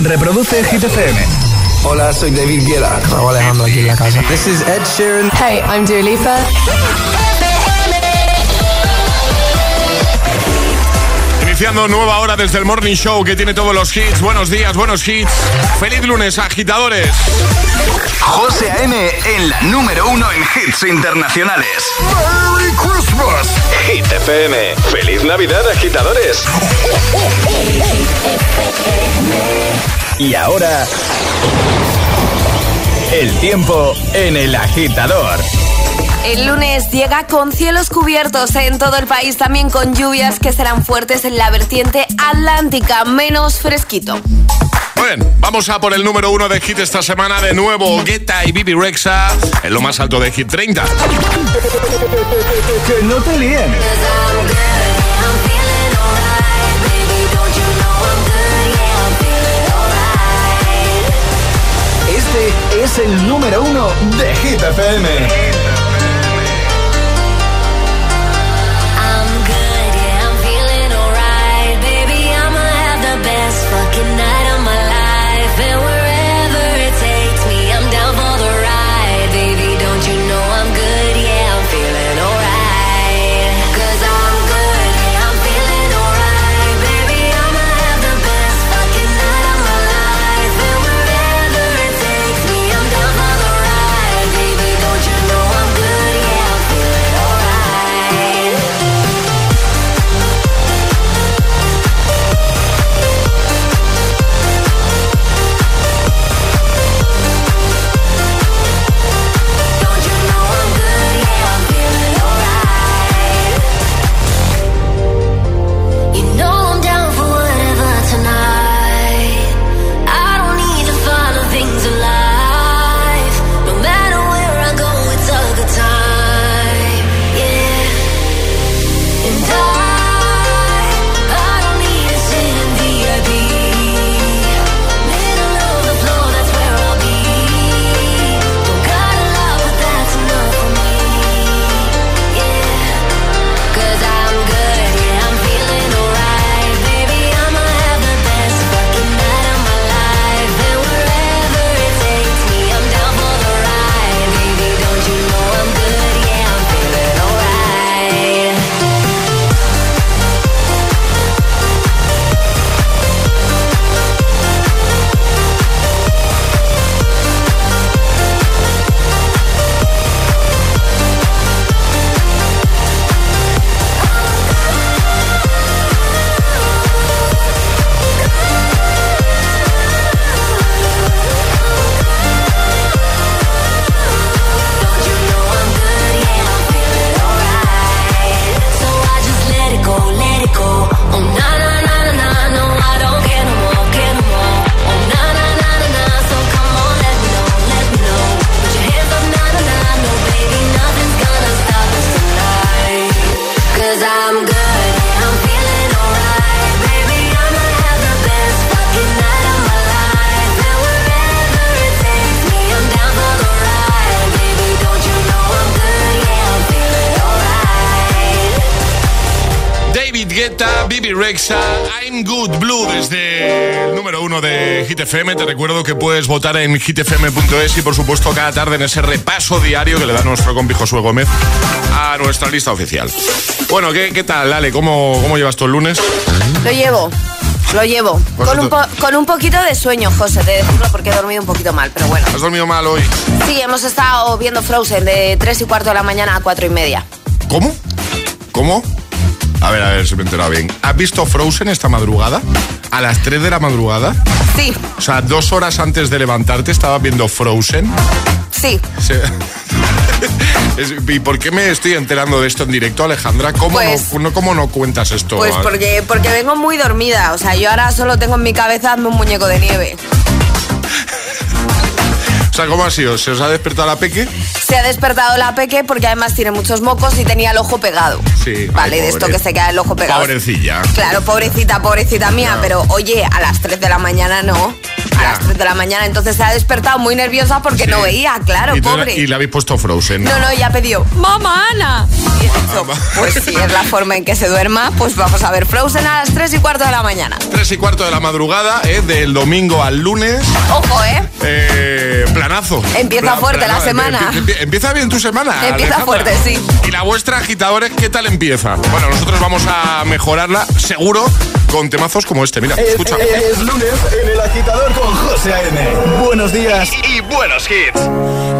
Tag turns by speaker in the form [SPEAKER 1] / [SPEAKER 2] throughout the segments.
[SPEAKER 1] Reproduce Hit FM.
[SPEAKER 2] Hola, soy David Guetta. Estaba Alejandro aquí en la casa.
[SPEAKER 3] This is Ed Sheeran.
[SPEAKER 4] Hey, I'm Dua Lipa.
[SPEAKER 5] Iniciando nueva hora desde el Morning Show que tiene todos los hits. Buenos días, buenos hits. Feliz lunes, agitadores.
[SPEAKER 1] José A.M. en la número uno en hits internacionales.
[SPEAKER 6] ¡Merry Christmas!
[SPEAKER 1] Hit FM. ¡Feliz Navidad, agitadores! Y ahora... El tiempo en el agitador.
[SPEAKER 7] El lunes llega con cielos cubiertos en todo el país, también con lluvias que serán fuertes en la vertiente atlántica, menos fresquito.
[SPEAKER 5] Bueno, vamos a por el número uno de hit esta semana. De nuevo, Guetta y Bibi Rexa en lo más alto de Hit 30.
[SPEAKER 1] que no te líen. Este es el número uno de Hit FM.
[SPEAKER 5] El número uno de Hit FM. Te recuerdo que puedes votar en hitfm.es y por supuesto cada tarde en ese repaso diario que le da nuestro compi Josué Gómez a nuestra lista oficial. Bueno, ¿qué, tal, Ale? ¿Cómo, ¿Cómo llevas tú el lunes?
[SPEAKER 7] Lo llevo. Lo llevo. Con un, con un, poquito de sueño, José, de decirlo porque he dormido un poquito mal, pero bueno.
[SPEAKER 5] ¿Has dormido mal hoy?
[SPEAKER 7] Sí, hemos estado viendo Frozen de 3 y cuarto de la mañana a 4 y media.
[SPEAKER 5] ¿Cómo? ¿Cómo? A ver, a ver si me he enterado bien. ¿Has visto Frozen esta madrugada? ¿A las 3 de la madrugada?
[SPEAKER 7] Sí.
[SPEAKER 5] O sea, dos horas antes de levantarte estabas viendo Frozen.
[SPEAKER 7] Sí.
[SPEAKER 5] ¿Y por qué me estoy enterando de esto en directo, Alejandra? ¿Cómo, no,
[SPEAKER 7] pues-
[SPEAKER 5] no cuentas esto?
[SPEAKER 7] Pues porque, porque vengo muy dormida. O sea, yo ahora solo tengo en mi cabeza un muñeco de nieve.
[SPEAKER 5] Sea, ¿cómo ha sido? ¿Se os ha despertado la peque?
[SPEAKER 7] Se ha despertado la peque porque además tiene muchos mocos y tenía el ojo pegado.
[SPEAKER 5] Sí.
[SPEAKER 7] Vale, de esto que se queda el ojo pegado.
[SPEAKER 5] Pobrecilla.
[SPEAKER 7] Claro, pobrecita, pobrecita mía, pero oye, a las 3 de la mañana no. A las 3 de la mañana. Entonces se ha despertado muy nerviosa porque no veía, claro,
[SPEAKER 5] y,
[SPEAKER 7] pobre.
[SPEAKER 5] y le habéis puesto Frozen.
[SPEAKER 7] No, no, ya pidió, mamá Ana. Y he dicho, pues si es la forma en que se duerma, pues vamos a ver Frozen a las 3 y cuarto de la mañana.
[SPEAKER 5] Tres y cuarto de la madrugada, ¿eh? del domingo al lunes.
[SPEAKER 7] Ojo, ¿eh?
[SPEAKER 5] Eh, planazo.
[SPEAKER 7] Empieza fuerte la semana.
[SPEAKER 5] empie- empie- empieza bien tu semana.
[SPEAKER 7] Empieza
[SPEAKER 5] Alejandra.
[SPEAKER 7] fuerte, sí.
[SPEAKER 5] ¿Y la vuestra, agitadores, qué tal empieza? Bueno, nosotros vamos a mejorarla, seguro, con temazos como este. Mira,
[SPEAKER 8] Es,
[SPEAKER 5] escucha.
[SPEAKER 8] es- es lunes en el agitador con José A.M. Buenos días y, y buenos hits.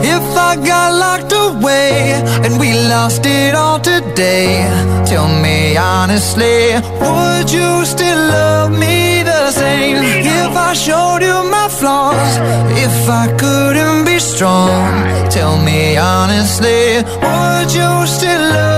[SPEAKER 9] If I got locked away and we lost it all today, tell me honestly, would you still love me the same? If I showed you my flaws, if I couldn't be strong, tell me honestly, would you still love me the same?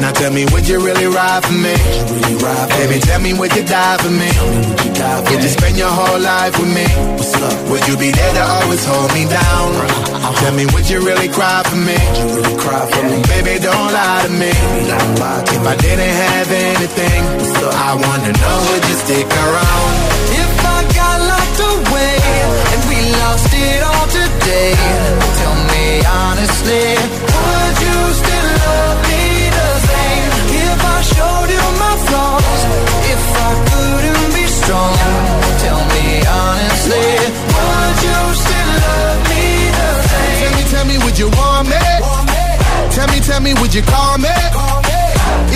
[SPEAKER 9] Now tell me, would you really ride for me? Baby, tell me, would you die for me? Would you spend your whole life with me? What's up? Would you be there to always hold me down? Tell me, would you really cry for me? Baby, don't lie to me. If I didn't have anything, I wanna know, would you stick around? If me, would you call me?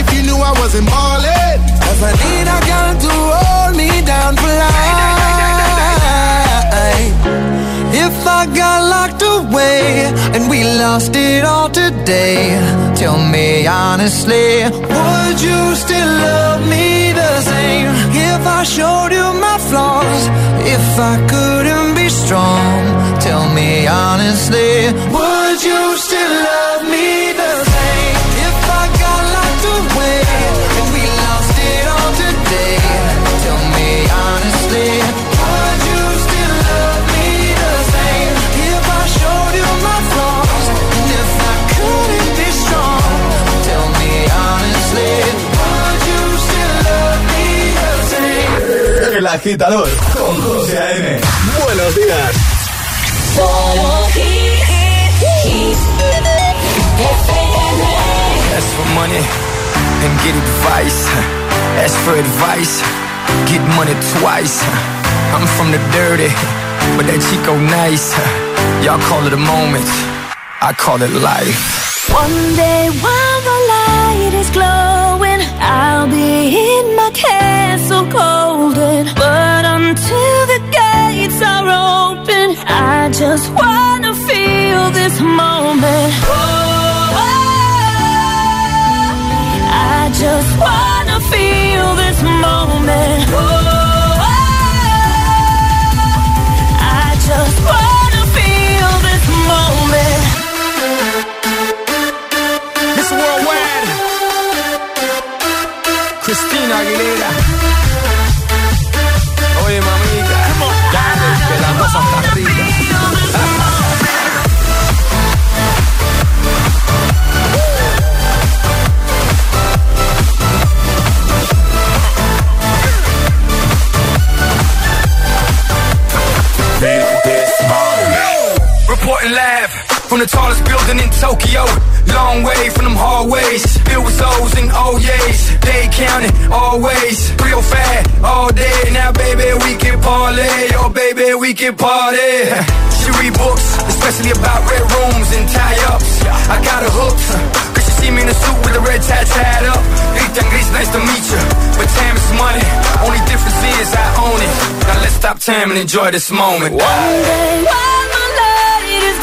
[SPEAKER 9] If you knew I wasn't ballin', cause I need a girl to hold me down for life. If I got locked away and we lost it all today, tell me honestly, would you still love me the same? If I showed you my flaws, if I couldn't be strong, tell me honestly, would you still love me
[SPEAKER 8] agitador con José A.M. Buenos días.
[SPEAKER 4] Ask for money and get advice. Ask for advice, get money twice. I'm from the dirty, but that Chico nice. Y'all call it a moment, I call it life.
[SPEAKER 1] One day while the light is glowing, I'll be in my castle golden. Until the gates are open, I just wanna feel this moment. Oh, I just wanna feel
[SPEAKER 4] the tallest building in Tokyo. Long way from them hallways. Filled with O's and oh O's. They counting always. Real fat all day. Now, baby, we can parlay. Oh, baby, we can party. She read books, especially about red rooms and tie-ups. I got her hooked. Cause she see me in a suit with a red tie tied up. Ethan Gris, nice to meet you. But time is money. Only difference is I own it. Now let's stop time and enjoy this moment.
[SPEAKER 10] One day light is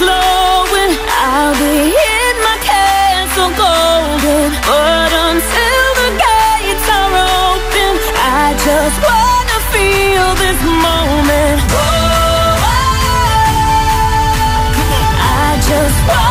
[SPEAKER 10] glowing, I'll be in my castle golden. But until the gates are open, I just wanna feel this moment. Oh, I just wanna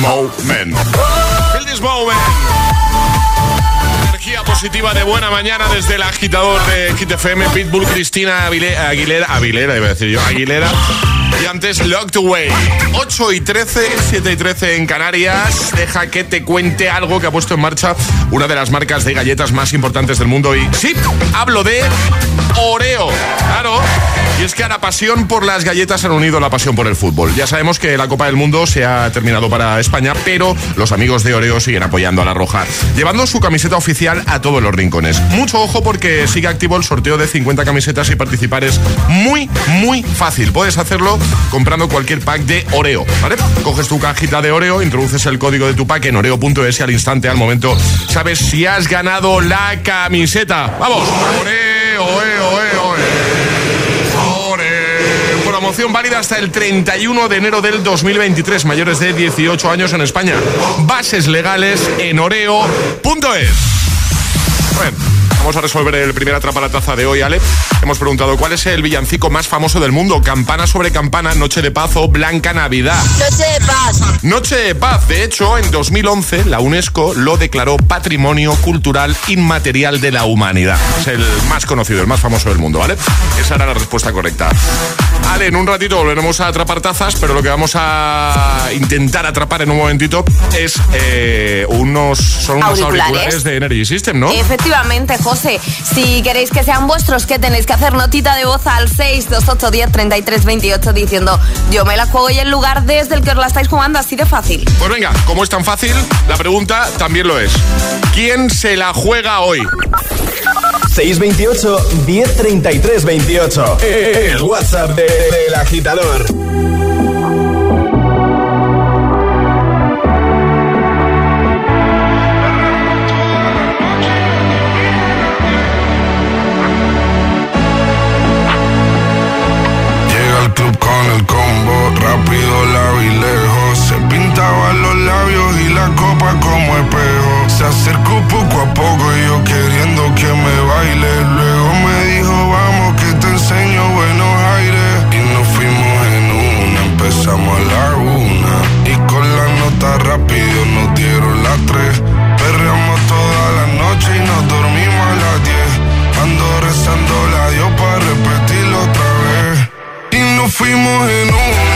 [SPEAKER 10] moment. Feel this.
[SPEAKER 5] Energía positiva de buena mañana desde el agitador de Hit FM, Pitbull, Cristina Aguilera, Aguilera, iba a decir yo, Aguilera. Y antes Locked Away. 8 y 13, 7 y 13 en Canarias. Deja que te cuente algo que ha puesto en marcha una de las marcas de galletas más importantes del mundo. Y sí, hablo de Oreo. Claro. Y es que a la pasión por las galletas han unido la pasión por el fútbol. Ya sabemos que la Copa del Mundo se ha terminado para España, pero los amigos de Oreo siguen apoyando a la Roja, llevando su camiseta oficial a todos los rincones. Mucho ojo porque sigue activo el sorteo de 50 camisetas y participar es muy, muy fácil. Puedes hacerlo comprando cualquier pack de Oreo, ¿vale? Coges tu cajita de Oreo, introduces el código de tu pack en oreo.es al instante, al momento, sabes si has ganado la camiseta. ¡Vamos! Oreo, Oreo, Oreo, Oreo. Ore. Promoción válida hasta el 31 de enero del 2023. Mayores de 18 años en España. Bases legales en oreo.es. Bueno, vamos a resolver el primer atrapa la taza de hoy, Ale. Hemos preguntado cuál es el villancico más famoso del mundo. Campana sobre campana, Noche de Paz o Blanca Navidad.
[SPEAKER 11] Noche de paz.
[SPEAKER 5] Noche de Paz. De hecho, en 2011 la UNESCO lo declaró Patrimonio Cultural Inmaterial de la Humanidad. Es el más conocido, el más famoso del mundo, ¿vale? Esa era la respuesta correcta. Ale, en un ratito volveremos a atrapar tazas, pero lo que vamos a intentar atrapar en un momentito es eh, unos, son unos
[SPEAKER 7] Auriculares.
[SPEAKER 5] auriculares de Energy System, ¿no?
[SPEAKER 7] Efectivamente, José. Si queréis que sean vuestros, ¿qué tenéis que hacer? Notita de voz al 628 10 33 28 diciendo yo me la juego y el lugar desde el que os la estáis jugando así de fácil.
[SPEAKER 5] Pues venga, como es tan fácil, la pregunta también lo es. ¿Quién se la juega hoy?
[SPEAKER 8] 628 1033 28. El WhatsApp de- del agitador.
[SPEAKER 6] know.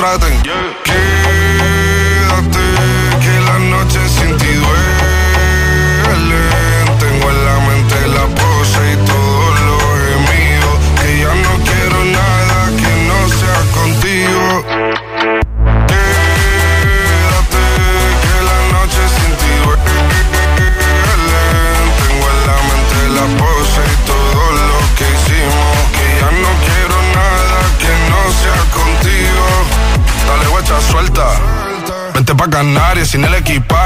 [SPEAKER 6] contraten. Yeah.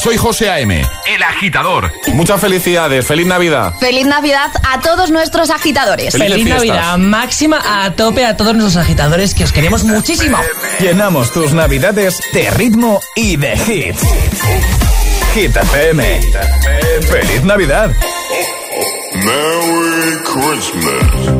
[SPEAKER 5] soy José A.M., el agitador.
[SPEAKER 8] Muchas felicidades, feliz Navidad.
[SPEAKER 7] Feliz Navidad a todos nuestros agitadores.
[SPEAKER 11] Feliz. Navidad máxima a tope a todos nuestros agitadores que os queremos muchísimo.
[SPEAKER 8] Llenamos tus navidades de ritmo y de hits. Hit FM. ¡Feliz Navidad!
[SPEAKER 6] Merry Christmas.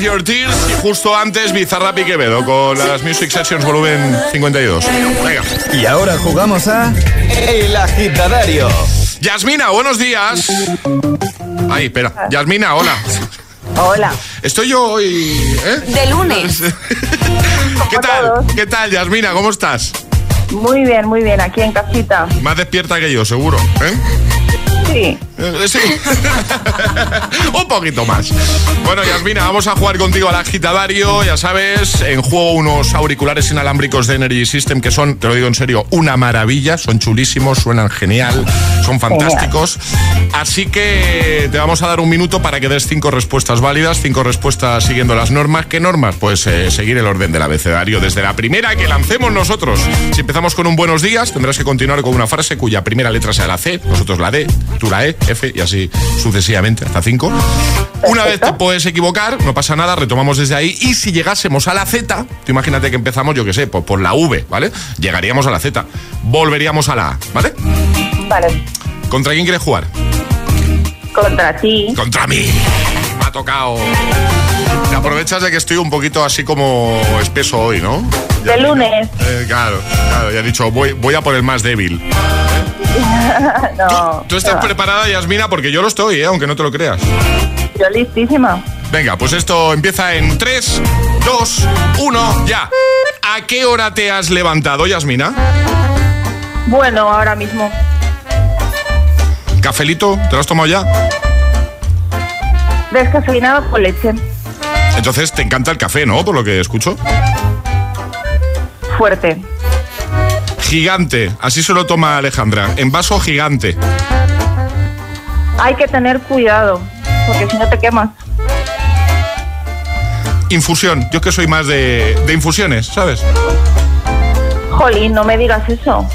[SPEAKER 3] Your Tears
[SPEAKER 5] y justo antes Bizarrap y Quevedo con las Music Sessions volumen 52. Venga.
[SPEAKER 8] Y ahora jugamos a El Agitadario.
[SPEAKER 5] Yasmina, buenos días. Ay, espera. Yasmina, hola.
[SPEAKER 12] Hola.
[SPEAKER 5] Estoy yo hoy. ¿eh?
[SPEAKER 7] De lunes.
[SPEAKER 5] ¿Qué tal? ¿Qué tal, Yasmina? ¿Cómo estás?
[SPEAKER 12] Muy bien, muy bien, aquí en casita.
[SPEAKER 5] Más despierta que yo, seguro. ¿eh?
[SPEAKER 12] Sí.
[SPEAKER 5] Eh, sí. Un poquito más. Bueno, Yasmina, vamos a jugar contigo al agitadario. Ya sabes, en juego unos auriculares inalámbricos de Energy System que son, te lo digo en serio, una maravilla. Son chulísimos, suenan genial, son fantásticos. Así que te vamos a dar un minuto para que des cinco respuestas válidas, cinco respuestas siguiendo las normas. ¿Qué normas? Pues eh, seguir el orden del abecedario desde la primera que lancemos nosotros. Si empezamos con un buenos días, tendrás que continuar con una frase cuya primera letra sea la C, nosotros la D, tú la E, F y así sucesivamente hasta cinco. Una vez te puedes equivocar, no pasa nada, retomamos desde ahí. Y si llegásemos a la Z, tú imagínate que empezamos, yo qué sé, por, por la V, ¿vale? Llegaríamos a la Z, volveríamos a la A, ¿vale?
[SPEAKER 12] Vale.
[SPEAKER 5] ¿Contra quién quieres jugar?
[SPEAKER 12] Contra ti.
[SPEAKER 5] Contra mí. Ha tocado. Te aprovechas de que estoy un poquito así como espeso hoy, ¿no?
[SPEAKER 12] De lunes.
[SPEAKER 5] Eh, claro, claro, ya he dicho, voy, voy a por el más débil.
[SPEAKER 12] no.
[SPEAKER 5] ¿Tú estás
[SPEAKER 12] no.
[SPEAKER 5] preparada, Yasmina? Porque yo lo estoy, ¿eh? aunque no te lo creas.
[SPEAKER 12] Yo listísima.
[SPEAKER 5] Venga, pues esto empieza en 3, 2, 1, ya. ¿A qué hora te has levantado, Yasmina?
[SPEAKER 12] Bueno, ahora mismo.
[SPEAKER 5] ¿Cafelito? ¿Te lo has tomado ya?
[SPEAKER 12] Descafeinado con leche.
[SPEAKER 5] Entonces te encanta el café, ¿no? Por lo que escucho.
[SPEAKER 12] Fuerte.
[SPEAKER 5] Gigante, así se lo toma Alejandra. En vaso gigante.
[SPEAKER 12] Hay que tener cuidado, porque si no te quemas.
[SPEAKER 5] Infusión, yo que soy más de, de infusiones, ¿sabes?
[SPEAKER 12] Jolín, no me digas eso.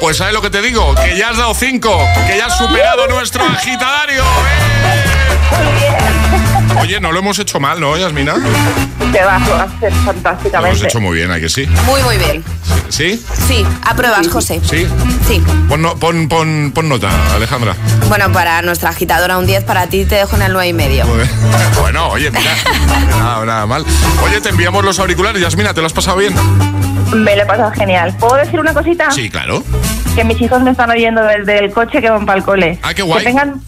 [SPEAKER 5] Pues ¿sabes lo que te digo? Que ya has dado cinco, que ya has superado nuestro agitadario. ¡eh! Oye, no lo hemos hecho mal, ¿no, Yasmina? Lo
[SPEAKER 12] Te vas a hacer
[SPEAKER 5] hemos
[SPEAKER 12] fantásticamente.
[SPEAKER 5] hecho muy bien, ¿a que sí?
[SPEAKER 7] Muy, muy bien.
[SPEAKER 5] ¿Sí?
[SPEAKER 7] Sí, apruebas, José.
[SPEAKER 5] ¿Sí?
[SPEAKER 7] Sí.
[SPEAKER 5] Pon, no- pon, pon, pon nota, Alejandra.
[SPEAKER 7] Bueno, para nuestra agitadora un 10, para ti te dejo en el 9 y medio.
[SPEAKER 5] Bueno, oye, mira, nada, nada mal. Oye, te enviamos los auriculares, Yasmina, ¿te lo has pasado bien?
[SPEAKER 12] Me lo he pasado genial. ¿Puedo decir una cosita?
[SPEAKER 5] Sí, claro.
[SPEAKER 12] Que mis hijos me están oyendo desde el coche que van para el cole.
[SPEAKER 5] Ah, qué guay.
[SPEAKER 12] Que tengan...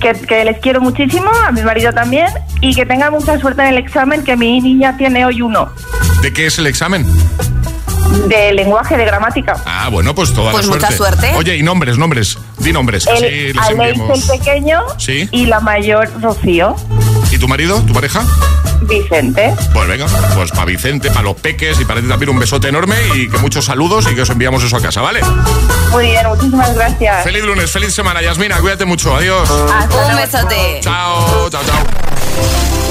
[SPEAKER 12] Que, que les quiero muchísimo, a mi marido también, y que tengan mucha suerte en el examen, que mi niña tiene hoy uno,
[SPEAKER 5] ¿De qué es el examen?
[SPEAKER 12] De lenguaje, de gramática.
[SPEAKER 5] Ah, bueno, pues toda
[SPEAKER 7] Pues
[SPEAKER 5] la
[SPEAKER 7] mucha
[SPEAKER 5] suerte.
[SPEAKER 7] suerte.
[SPEAKER 5] Oye, y nombres, nombres. Di nombres. Así
[SPEAKER 12] El,
[SPEAKER 5] les
[SPEAKER 12] Aleix
[SPEAKER 5] enviamos.
[SPEAKER 12] el pequeño
[SPEAKER 5] Sí.
[SPEAKER 12] y la mayor Rocío,
[SPEAKER 5] ¿Y tu marido, tu pareja?
[SPEAKER 12] Vicente.
[SPEAKER 5] Pues venga, pues para Vicente, para los peques y para ti también un besote enorme y que muchos saludos y que os enviamos eso a casa, ¿vale?
[SPEAKER 12] Muy bien, muchísimas gracias.
[SPEAKER 5] Feliz lunes, feliz semana, Yasmina, cuídate mucho, adiós.
[SPEAKER 12] Hasta
[SPEAKER 7] Un besote.
[SPEAKER 5] Chao, chao, chao.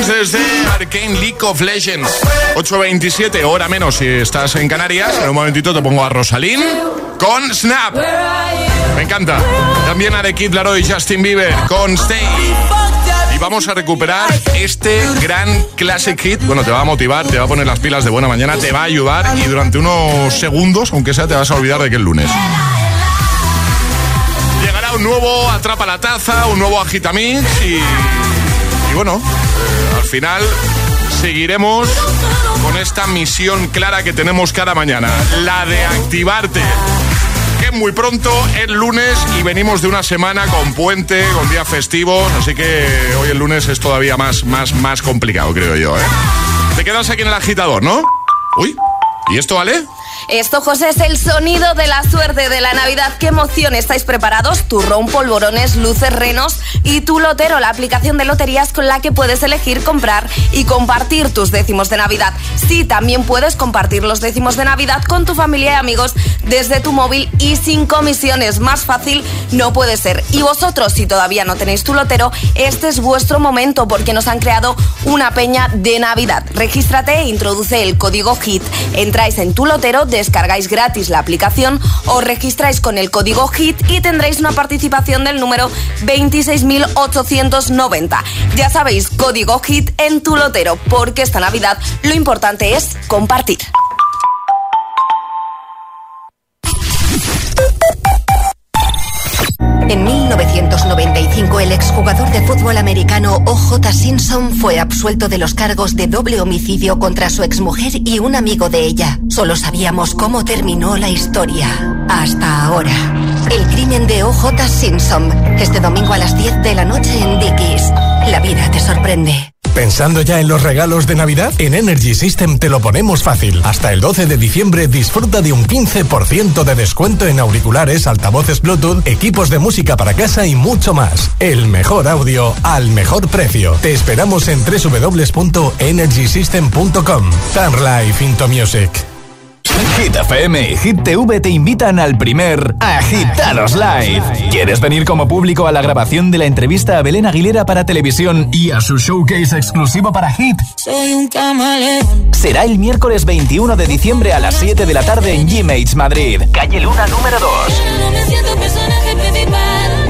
[SPEAKER 5] Imagine Dragons desde Arcane League of Legends. 8.27, hora menos si estás en Canarias. En un momentito te pongo a Rosalín con Snap. Me encanta. También a The Kid Laroi y Justin Bieber con Stay. Y vamos a recuperar este gran classic hit. Bueno, te va a motivar, te va a poner las pilas de buena mañana, te va a ayudar y durante unos segundos, aunque sea, te vas a olvidar de que es lunes. Llegará un nuevo Atrapa la Taza, un nuevo Agitamix y, y bueno, eh, al final seguiremos con esta misión clara que tenemos cada mañana, la de activarte. Que muy pronto es lunes y venimos de una semana con puente, con días festivos, así que hoy el lunes es todavía más, más, más complicado, creo yo. ¿eh? Te quedas aquí en el agitador, ¿no? Uy, ¿y esto vale?
[SPEAKER 7] Esto, José, es el sonido de la suerte de la Navidad. ¿Qué emoción estáis preparados? Turrón, polvorones, luces, renos y tu lotero, la aplicación de loterías con la que puedes elegir comprar y compartir tus décimos de Navidad. Sí, también puedes compartir los décimos de Navidad con tu familia y amigos desde tu móvil y sin comisiones. Más fácil no puede ser. Y vosotros, si todavía no tenéis tu lotero, este es vuestro momento porque nos han creado una peña de Navidad. Regístrate e introduce el código HIT. Entráis en tu lotero, descargáis gratis la aplicación, os registráis con el código HIT y tendréis una participación del número 26.890. Ya sabéis, código HIT en tu lotero, porque esta Navidad lo importante es compartir.
[SPEAKER 13] En 1995, el exjugador de fútbol americano O.J. Simpson fue absuelto de los cargos de doble homicidio contra su exmujer y un amigo de ella. Solo sabíamos cómo terminó la historia. Hasta ahora. El crimen de O.J. Simpson. Este domingo a las 10 de la noche en Dickies. La vida te sorprende.
[SPEAKER 14] ¿Pensando ya en los regalos de Navidad? En Energy System te lo ponemos fácil. Hasta el 12 de diciembre disfruta de un 15% de descuento en auriculares, altavoces Bluetooth, equipos de música para casa y mucho más. El mejor audio al mejor precio. Te esperamos en www.energysystem.com. Turn life into music.
[SPEAKER 8] Hit FM y Hit TV te invitan al primer Agitados Live. ¿Quieres venir como público a la grabación de la entrevista a Belén Aguilera para televisión y a su showcase exclusivo para Hit?
[SPEAKER 10] Soy un camaleón.
[SPEAKER 8] Será el miércoles 21 de diciembre a las 7 de la tarde en G-Mates Madrid, calle Luna número 2.
[SPEAKER 10] No me siento personaje principal.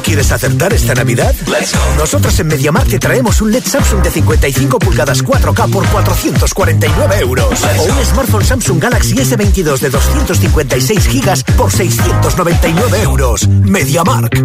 [SPEAKER 15] ¿Tú quieres acertar esta Navidad? Nosotros en MediaMarkt te traemos un LED Samsung de 55 pulgadas 4K por 449 euros. O un smartphone Samsung Galaxy S22 de 256 gigas por 699 euros. MediaMarkt.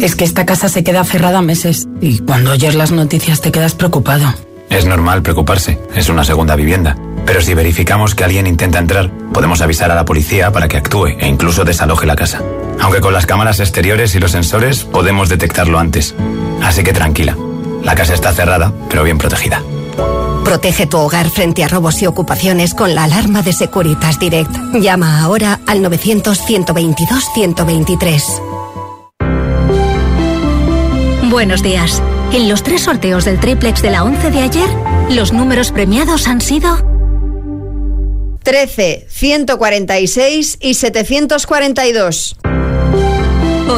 [SPEAKER 16] Es que esta casa se queda cerrada meses y cuando oyes las noticias te quedas preocupado.
[SPEAKER 17] Es normal preocuparse, es una segunda vivienda. Pero si verificamos que alguien intenta entrar, podemos avisar a la policía para que actúe e incluso desaloje la casa. Aunque con las cámaras exteriores y los sensores podemos detectarlo antes. Así que tranquila, la casa está cerrada, pero bien protegida.
[SPEAKER 13] Protege tu hogar frente a robos y ocupaciones con la alarma de Securitas Direct. Llama ahora al 900-122-123.
[SPEAKER 18] Buenos días.
[SPEAKER 19] En los tres sorteos del triplex de la 11 de ayer, los números premiados han sido
[SPEAKER 20] 13, 146 y 742.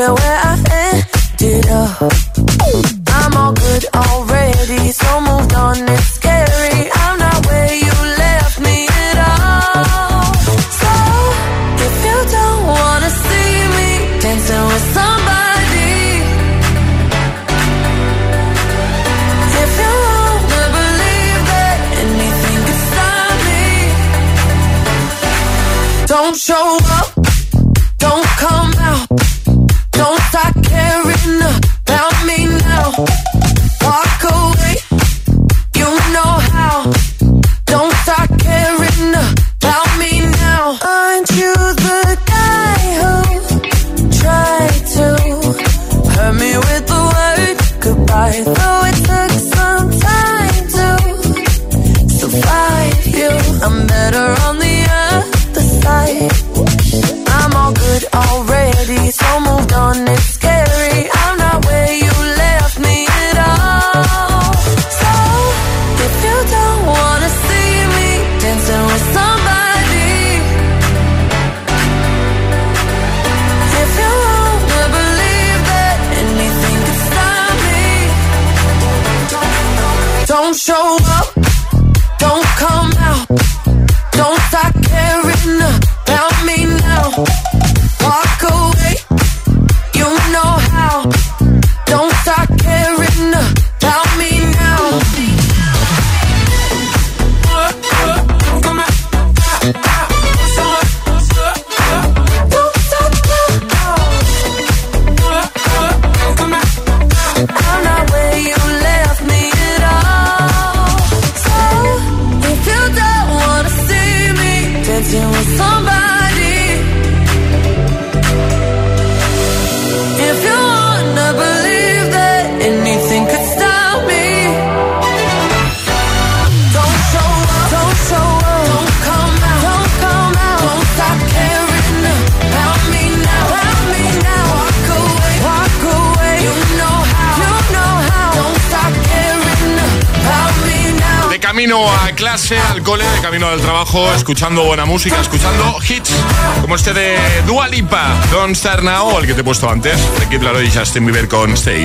[SPEAKER 10] care where I
[SPEAKER 5] worth escuchando buena música, escuchando hits como este de Dua Lipa, Don't Start Now, el que te he puesto antes, de Kid Laroi y Justin Bieber con Stay.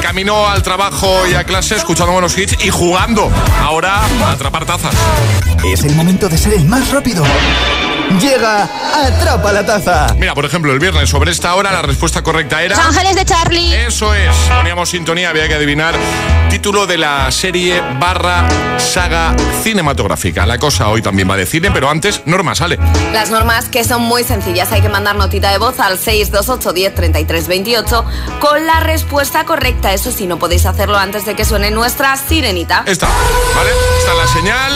[SPEAKER 5] De camino al trabajo y a clase, escuchando buenos hits y jugando ahora a atrapar tazas.
[SPEAKER 8] Es el momento de ser el más rápido. Llega Atrapa la Taza.
[SPEAKER 5] Mira, por ejemplo, el viernes sobre esta hora la respuesta correcta era...
[SPEAKER 21] Los Ángeles de Charlie.
[SPEAKER 5] Eso es. Poníamos sintonía, había que adivinar título de la serie barra saga cinematográfica. La cosa hoy también va de cine, pero antes, Norma, sale.
[SPEAKER 7] Las normas que son muy sencillas, hay que mandar notita de voz al 628 10 33 28 con la respuesta correcta. Eso sí, no podéis hacerlo antes de que suene nuestra sirenita.
[SPEAKER 5] Esta, ¿vale? Esta es la señal.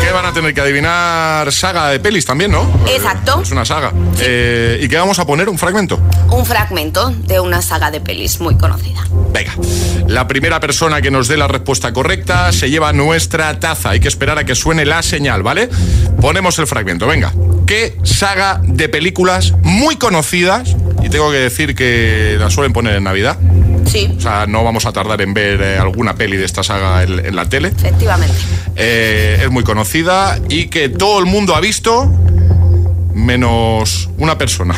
[SPEAKER 5] Que van a tener que adivinar saga de pelis también, ¿no?
[SPEAKER 7] Exacto.
[SPEAKER 5] Es una saga. Eh, ¿Y qué vamos a poner? ¿Un fragmento?
[SPEAKER 7] Un fragmento de una saga de pelis muy conocida.
[SPEAKER 5] Venga, la primera persona que nos dé la respuesta correcta se lleva nuestra taza. Hay que esperar a que suene la señal, ¿vale? Ponemos el fragmento, venga. ¿Qué saga de películas muy conocidas, y tengo que decir que la suelen poner en Navidad?
[SPEAKER 7] Sí.
[SPEAKER 5] O sea, no vamos a tardar en ver eh, alguna peli de esta saga en, en la tele.
[SPEAKER 7] Efectivamente.
[SPEAKER 5] Eh, es muy conocida y que todo el mundo ha visto, menos una persona.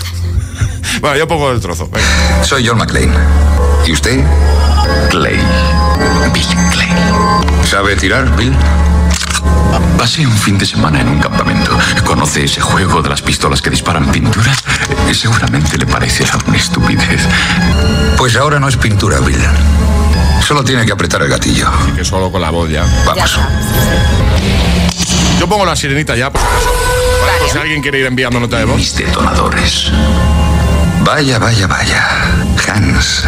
[SPEAKER 5] bueno, yo pongo el trozo. venga.
[SPEAKER 22] Soy John McClane. ¿Y usted? Clay. Bill Clay. ¿Sabe tirar, Bill? Pasé un fin de semana en un campamento. ¿Conoce ese juego de las pistolas que disparan pintura? Eh, Seguramente le parecerá una estupidez. Pues ahora no es pintura, Bill. Solo tiene que apretar el gatillo.
[SPEAKER 5] Que solo con la voz ya.
[SPEAKER 22] Vamos.
[SPEAKER 5] Yo pongo la sirenita ya, por si acaso. Vale, por si alguien quiere ir enviando nota de voz.
[SPEAKER 22] Mis detonadores. Vaya, vaya, vaya. Hans,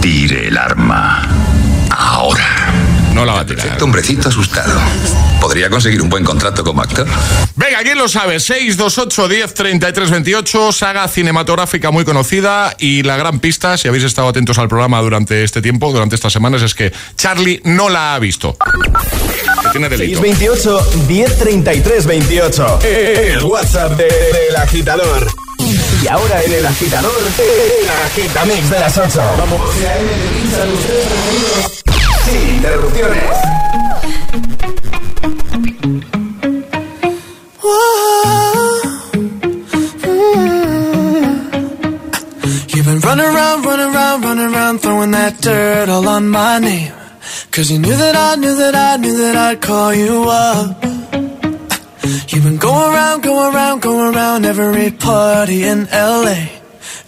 [SPEAKER 22] tire el arma. Ahora.
[SPEAKER 5] No la va a tirar.
[SPEAKER 22] Hombrecito asustado. ¿Podría conseguir un buen contrato como actor?
[SPEAKER 5] Venga, ¿quién lo sabe? 628 10 33 28, saga cinematográfica muy conocida y la gran pista, si habéis estado atentos al programa durante este tiempo, durante estas semanas, es que Charlie no la ha visto. Que tiene delito.
[SPEAKER 8] 628 1033 28. El WhatsApp de- del agitador. Y ahora en el agitador, el agitamix de las 8. Vamos. Sin interrupciones.
[SPEAKER 23] You've been running around, running around, running around, throwing that dirt all on my name. Cause you knew that I knew that I knew that I'd call you up. You've been going around, going around, going around every party in LA.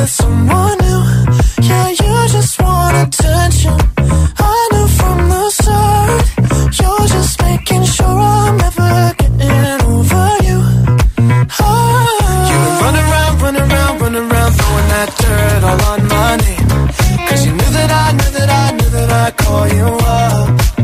[SPEAKER 23] with someone new. Yeah, you just want attention. I knew from the start. You're just making sure I'm never getting over you. You've been ah. running around, running around, running around, throwing that dirt all on my name. Cause you knew that I knew that I knew that I'd call you up.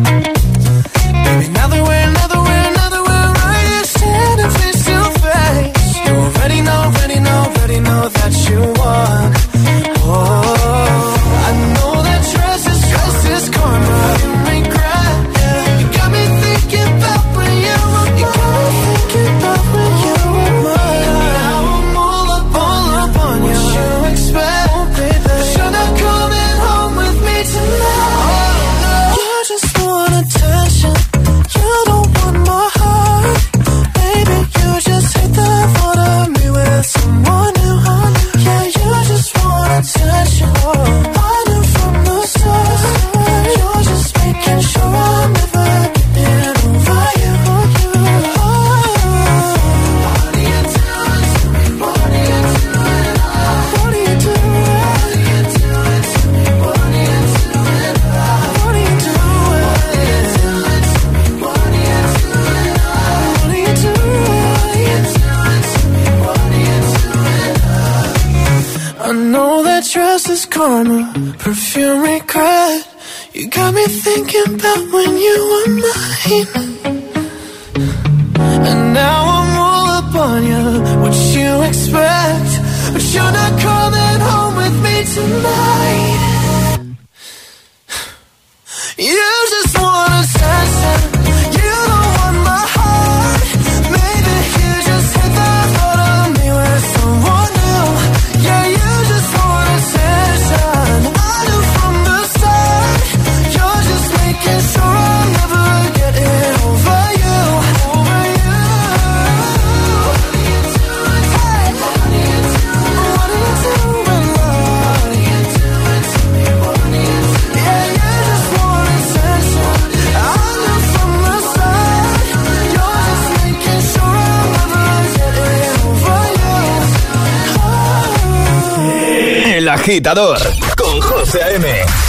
[SPEAKER 8] Agitador con José A.M.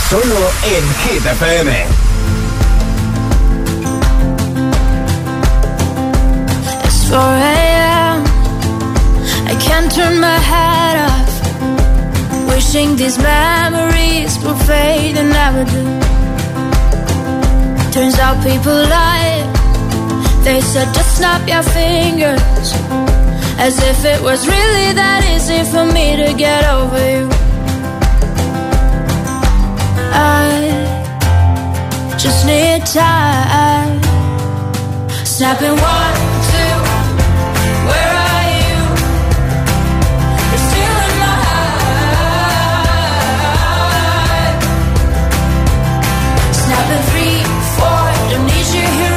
[SPEAKER 8] Solo en Hit FM.
[SPEAKER 10] It's 4 a.m. I can't turn my head off. Wishing these memories will fade and never do. Turns out people lie. They said just snap your fingers. As if it was really that easy for me to get over you. I just need time. Snapping one, two. Where are you? Snapping three, four. Don't need you here.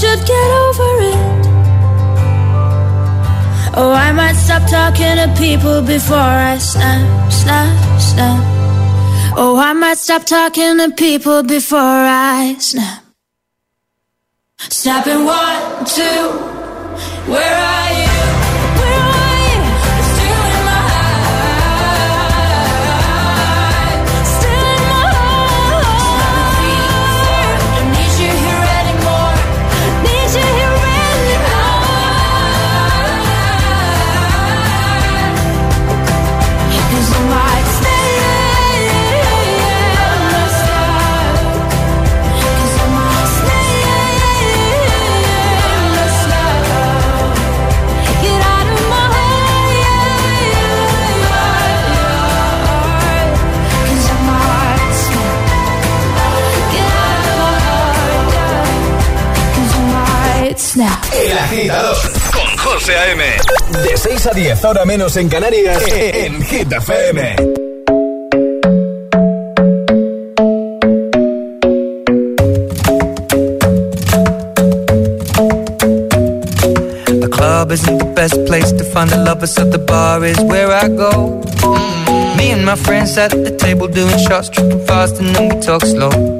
[SPEAKER 10] should get over it, oh, I might stop talking to people before I snap, snap, snap. Oh, I might stop talking to people before I snap. Snapping one, two, where are you? Might snap.
[SPEAKER 8] El agitador con José A.M. De 6 a 10, ahora menos en Canarias, en Hit FM.
[SPEAKER 9] The club isn't the best place to find the lovers, so the bar is where I go. Mm. Me and my friends at the table doing shots, tripping fast, and then we talk slow.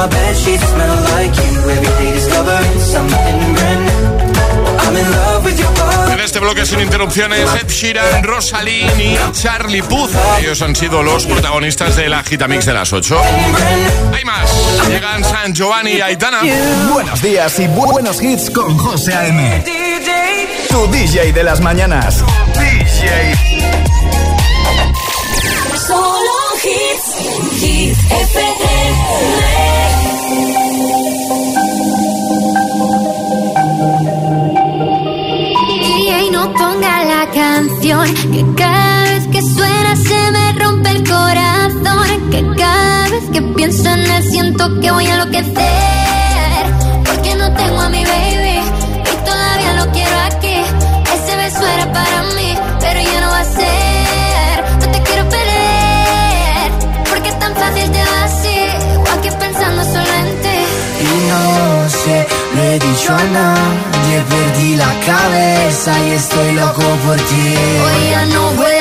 [SPEAKER 9] And now my bed sheets smell like you. Every day discovering something brand new. I'm in love with your body.
[SPEAKER 5] En este bloque sin interrupciones. Ed Sheeran, Rosalind y Charlie Puth. Ellos han sido los protagonistas de la Gitamix de las 8. Hay más. Llegan San Giovanni y Aitana.
[SPEAKER 8] Buenos días y buenos hits con José A.M. Tu DJ de las mañanas. DJ.
[SPEAKER 19] Y no ponga la canción que cada vez que suena se me rompe el corazón. Que cada vez que pienso en él siento que voy a enloquecer. Porque no tengo a mi baby y todavía lo quiero aquí. Ese beso era para mí, pero ya no va a ser.
[SPEAKER 9] se noi diciamo andiamo e perdi la cabeza e sto loco por ti.
[SPEAKER 19] Hoy ya no voy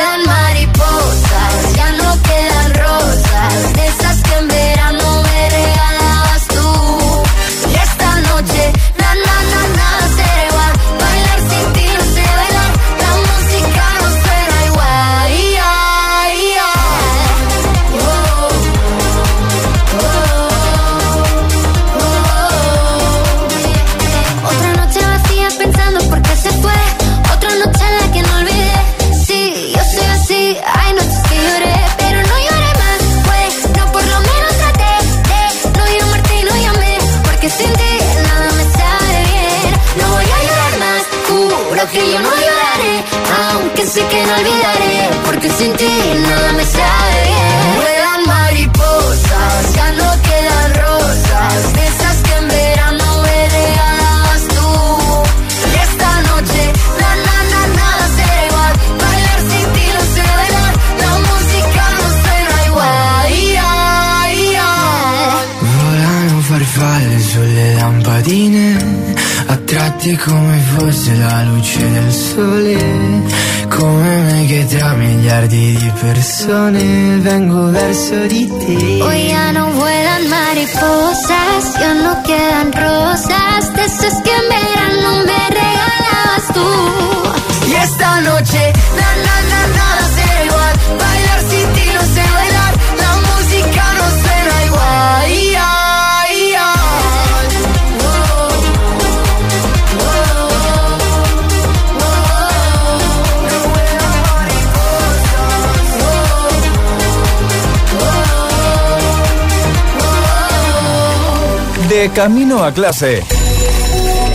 [SPEAKER 8] camino a clase.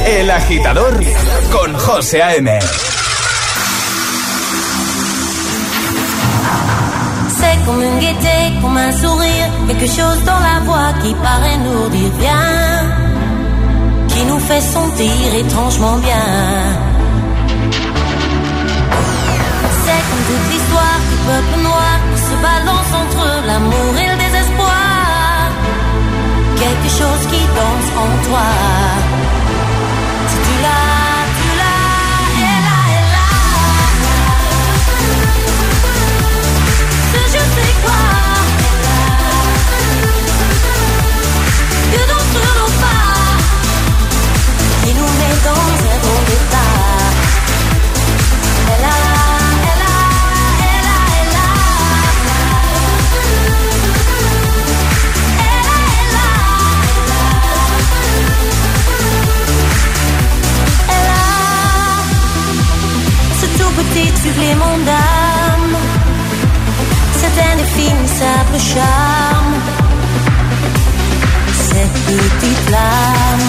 [SPEAKER 8] El agitador con José A.M.
[SPEAKER 1] C'est comme une gaieté, comme un sourire, quelque chose dans la voix qui paraît nous dire bien, qui nous fait sentir étrangement bien. C'est comme toute l'histoire du peuple noir qui se balance entre l'amour et le quelque chose qui danse en toi. Supplément d'âme c'est indéfinissable charme, cette petite flamme.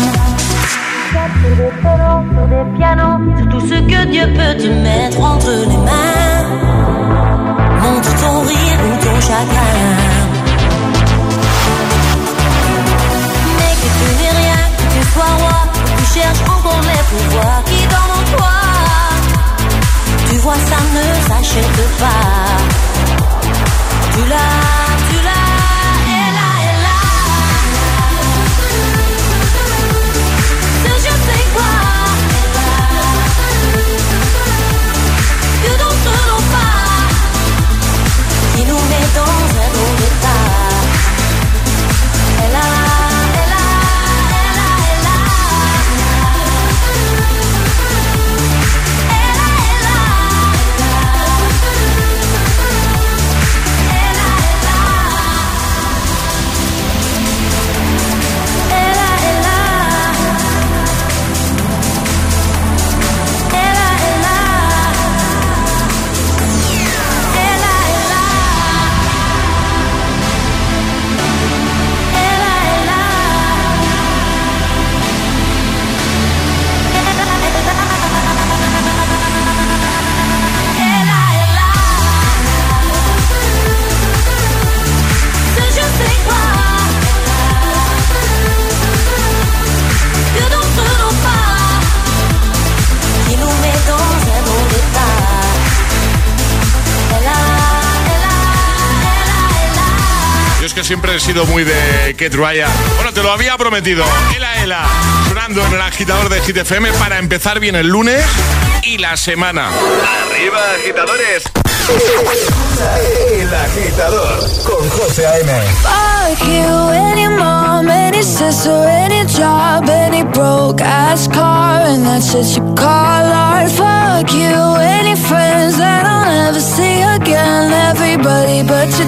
[SPEAKER 1] Sur des sur des pianos, sur tout ce que Dieu peut te mettre entre les mains. Montre ton rire ou ton chagrin. Mais que tu n'es rien, que tu sois roi, que tu cherches encore les pouvoirs ça ne s'achète pas. Tu l'as, tu l'as, elle a, elle a. Ce je sais quoi. Que d'entre nos pas qui nous met dans
[SPEAKER 5] he sido muy de Kate Ryan. Bueno, te lo había prometido. Ela Ela, sonando en el agitador de Hit FM para empezar bien el lunes y la semana.
[SPEAKER 8] ¡Arriba, agitadores! El agitador con José A.M.
[SPEAKER 10] Fuck you, any mom, any sister, any job, any broke ass car, and that's shit you call art. Fuck you, any friends that I'll never see again. Everybody but your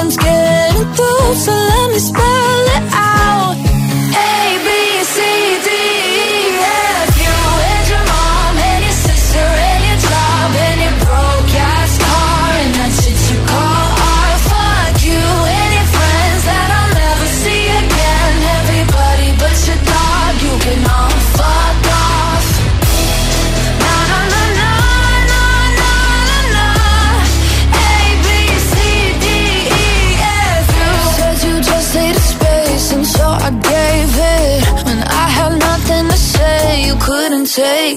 [SPEAKER 10] and scared.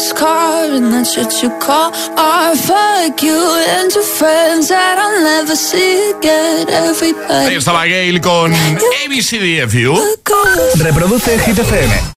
[SPEAKER 10] broke ass car and that shit you call art. Fuck you and your friends that I'll never see again. Everybody.
[SPEAKER 5] Ahí estaba Gail con ABCDFU.
[SPEAKER 8] Reproduce Hit FM.